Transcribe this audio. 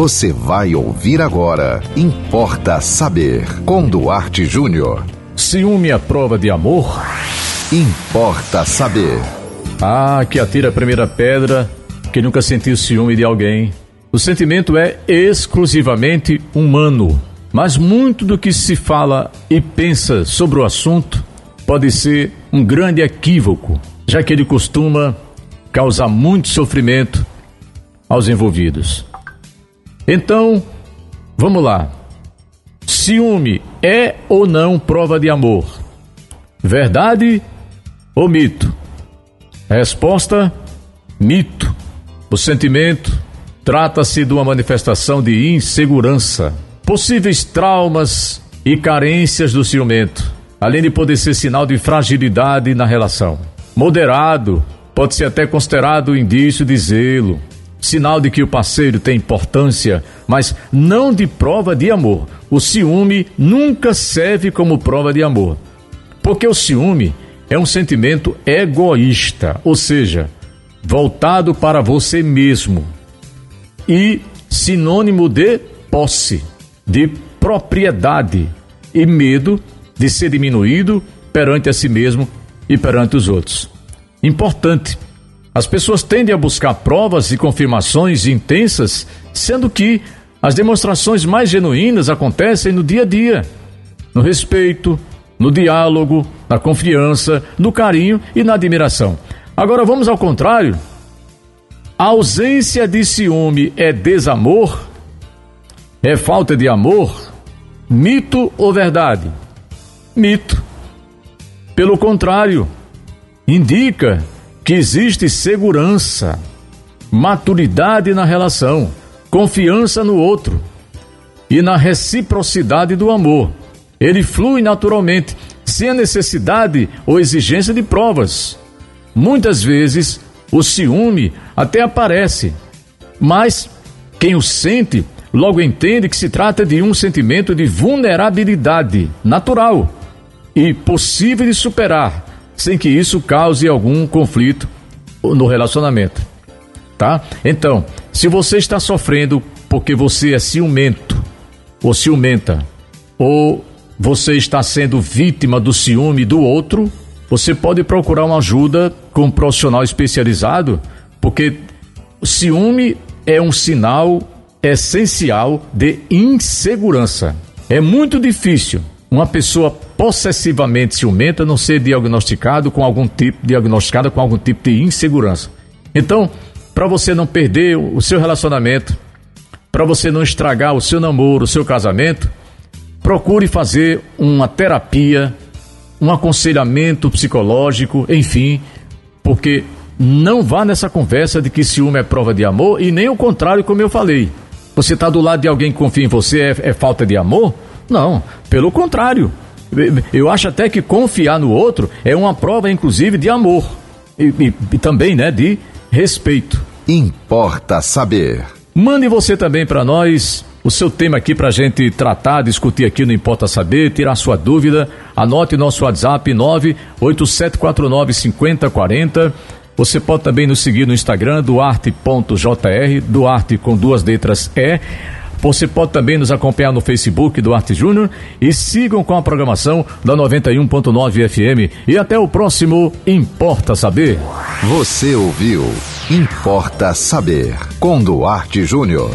Você vai ouvir agora. Importa saber. Com Duarte Júnior. Ciúme à prova de amor? Importa saber. Ah, que atira a primeira pedra, que nunca sentiu ciúme de alguém. O sentimento é exclusivamente humano, mas muito do que se fala e pensa sobre o assunto pode ser um grande equívoco, já que ele costuma causar muito sofrimento aos envolvidos. Então, vamos lá. Ciúme é ou não prova de amor? Verdade ou mito? Resposta: mito. O sentimento trata-se de uma manifestação de insegurança, possíveis traumas e carências do ciumento, além de poder ser sinal de fragilidade na relação. Moderado pode ser até considerado indício de zelo, sinal de que o parceiro tem importância, mas não de prova de amor. O ciúme nunca serve como prova de amor, porque o ciúme é um sentimento egoísta, ou seja, voltado para você mesmo e sinônimo de posse, de propriedade e medo de ser diminuído perante a si mesmo e perante os outros. Importante as pessoas tendem a buscar provas e confirmações intensas, sendo que as demonstrações mais genuínas acontecem no dia a dia, no respeito, no diálogo, na confiança, no carinho e na admiração. Agora vamos ao contrário. A ausência de ciúme é desamor? É falta de amor? Mito ou verdade? Mito. Pelo contrário, indica que existe segurança, maturidade na relação, confiança no outro e na reciprocidade do amor. Ele flui naturalmente, sem a necessidade ou exigência de provas. Muitas vezes o ciúme até aparece, mas quem o sente logo entende que se trata de um sentimento de vulnerabilidade natural e possível de superar sem que isso cause algum conflito no relacionamento, tá? Então, se você está sofrendo porque você é ciumento ou ciumenta, ou você está sendo vítima do ciúme do outro, você pode procurar uma ajuda com um profissional especializado, porque o ciúme é um sinal essencial de insegurança. É muito difícil uma pessoa possessivamente ciumenta não ser diagnosticado com algum tipo diagnosticada com algum tipo de insegurança. Então, para você não perder o seu relacionamento, para você não estragar o seu namoro, o seu casamento, procure fazer uma terapia, um aconselhamento psicológico, enfim, porque não vá nessa conversa de que ciúme é prova de amor e nem o contrário, como eu falei. Você está do lado de alguém que confia em você é, é falta de amor? Não, pelo contrário. Eu acho até que confiar no outro é uma prova, inclusive, de amor e, e, e também, né, de respeito. Importa saber. Mande você também para nós o seu tema aqui para a gente tratar, discutir aqui no Importa Saber, tirar sua dúvida. Anote nosso WhatsApp 98749 5040. Você pode também nos seguir no Instagram, duarte.jr, Duarte com duas letras E. Você pode também nos acompanhar no Facebook do Arte Júnior e sigam com a programação da 91.9 FM. E até o próximo Importa Saber. Você ouviu Importa Saber com Duarte Júnior.